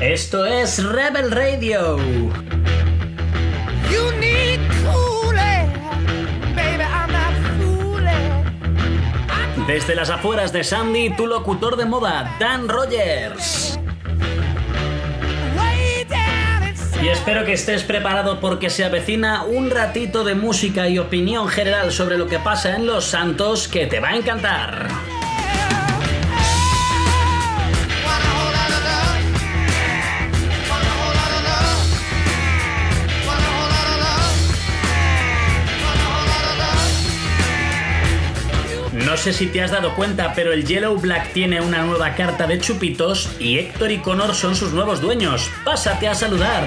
Esto es Rebel Radio. Desde las afueras de Sandy, tu locutor de moda, Dan Rogers. Y espero que estés preparado porque se avecina un ratito de música y opinión general sobre lo que pasa en Los Santos que te va a encantar. No sé si te has dado cuenta, pero el Yellow Black tiene una nueva carta de chupitos y Héctor y Connor son sus nuevos dueños. Pásate a saludar.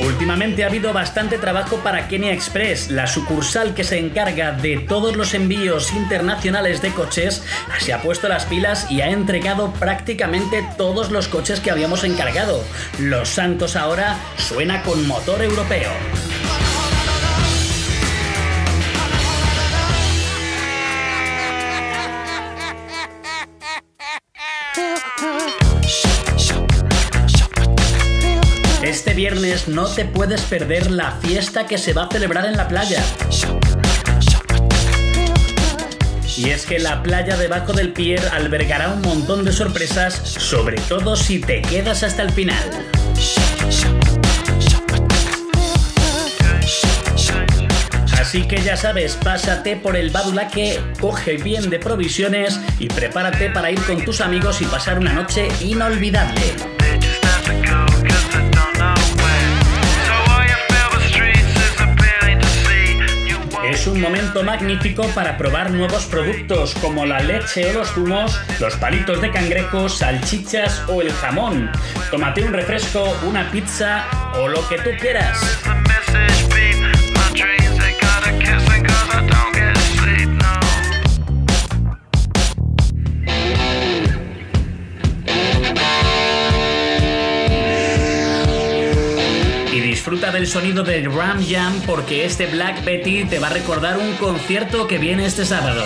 Últimamente ha habido bastante trabajo para Kenya Express, la sucursal que se encarga de todos los envíos internacionales de coches, se ha puesto las pilas y ha entregado prácticamente todos los coches que habíamos encargado. Los Santos ahora suena con motor europeo. No te puedes perder la fiesta que se va a celebrar en la playa. Y es que la playa debajo del pier albergará un montón de sorpresas, sobre todo si te quedas hasta el final. Así que ya sabes, pásate por el Badulaque, coge bien de provisiones y prepárate para ir con tus amigos y pasar una noche inolvidable. Es un momento magnífico para probar nuevos productos como la leche o los zumos, los palitos de cangrejo, salchichas o el jamón. Tómate un refresco, una pizza o lo que tú quieras. Del sonido de Ram Jam porque este Black Betty te va a recordar un concierto que viene este sábado.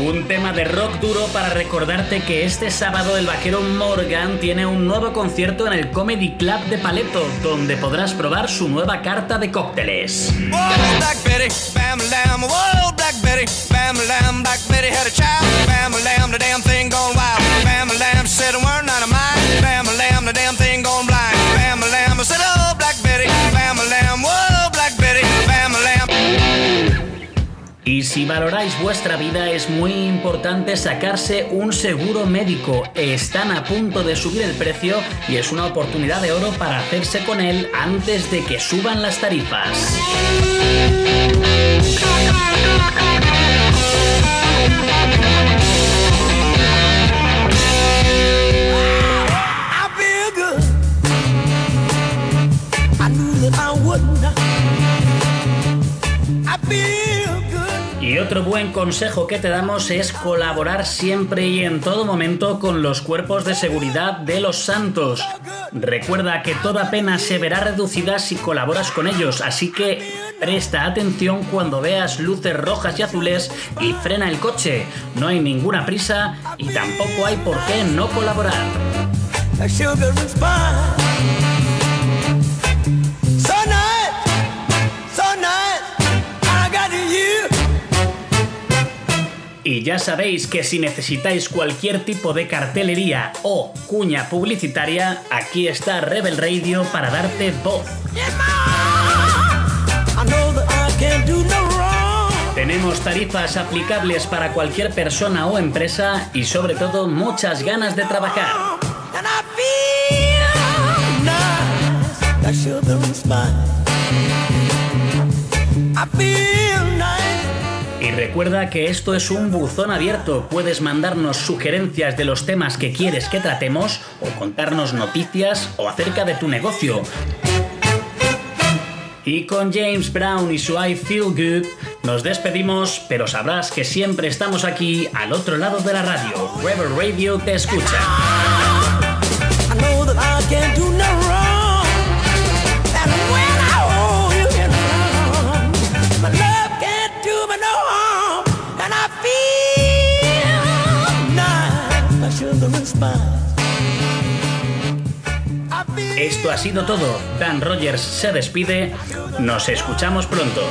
Un tema de rock duro para recordarte que este sábado el vaquero Morgan tiene un nuevo concierto en el Comedy Club de Paleto, donde podrás probar su nueva carta de cócteles. Y si valoráis vuestra vida es muy importante sacarse un seguro médico. Están a punto de subir el precio y es una oportunidad de oro para hacerse con él antes de que suban las tarifas. Buen consejo que te damos es colaborar siempre y en todo momento con los cuerpos de seguridad de los santos. Recuerda que toda pena se verá reducida si colaboras con ellos, así que presta atención cuando veas luces rojas y azules y frena el coche. No hay ninguna prisa y tampoco hay por qué no colaborar. Ya sabéis que si necesitáis cualquier tipo de cartelería o cuña publicitaria, aquí está Rebel Radio para darte voz. Tenemos tarifas aplicables para cualquier persona o empresa y sobre todo muchas ganas de trabajar. Y recuerda que esto es un buzón abierto. Puedes mandarnos sugerencias de los temas que quieres que tratemos o contarnos noticias o acerca de tu negocio. Y con James Brown y su I Feel Good nos despedimos, pero sabrás que siempre estamos aquí al otro lado de la radio. Rebel Radio te escucha. Esto ha sido todo. Dan Rogers se despide. Nos escuchamos pronto.